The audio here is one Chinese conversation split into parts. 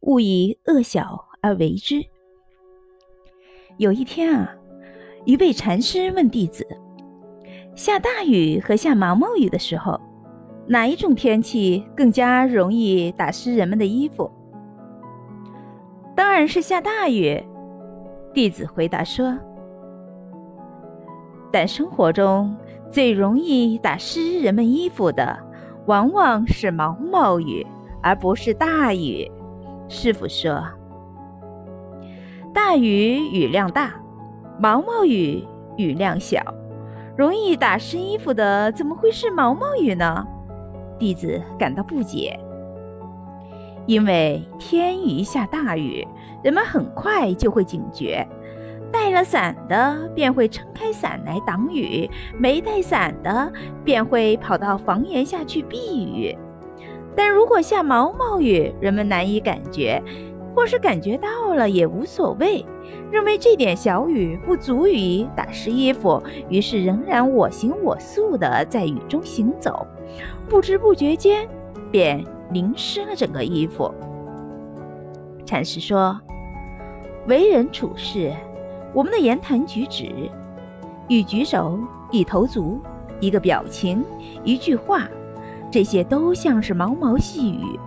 勿以恶小而为之。有一天啊，一位禅师问弟子：下大雨和下毛毛雨的时候，哪一种天气更加容易打湿人们的衣服？当然是下大雨。弟子回答说：“但生活中最容易打湿人们衣服的，往往是毛毛雨，而不是大雨。”师傅说：“大雨雨量大，毛毛雨雨量小，容易打湿衣服的怎么会是毛毛雨呢？”弟子感到不解。因为天一下大雨，人们很快就会警觉，带了伞的便会撑开伞来挡雨，没带伞的便会跑到房檐下去避雨。但如果下毛毛雨，人们难以感觉，或是感觉到了也无所谓，认为这点小雨不足以打湿衣服，于是仍然我行我素地在雨中行走，不知不觉间便。淋湿了整个衣服。禅师说：“为人处事，我们的言谈举止，一举手，一投足，一个表情，一句话，这些都像是毛毛细雨，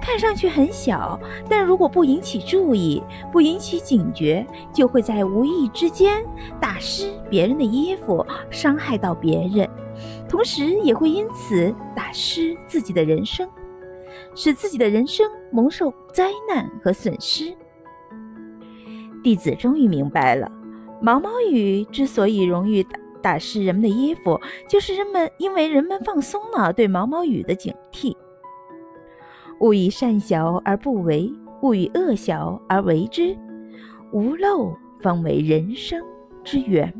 看上去很小，但如果不引起注意，不引起警觉，就会在无意之间打湿别人的衣服，伤害到别人，同时也会因此打湿自己的人生。”使自己的人生蒙受灾难和损失。弟子终于明白了，毛毛雨之所以容易打打湿人们的衣服，就是人们因为人们放松了对毛毛雨的警惕。勿以善小而不为，勿以恶小而为之，无漏方为人生之圆。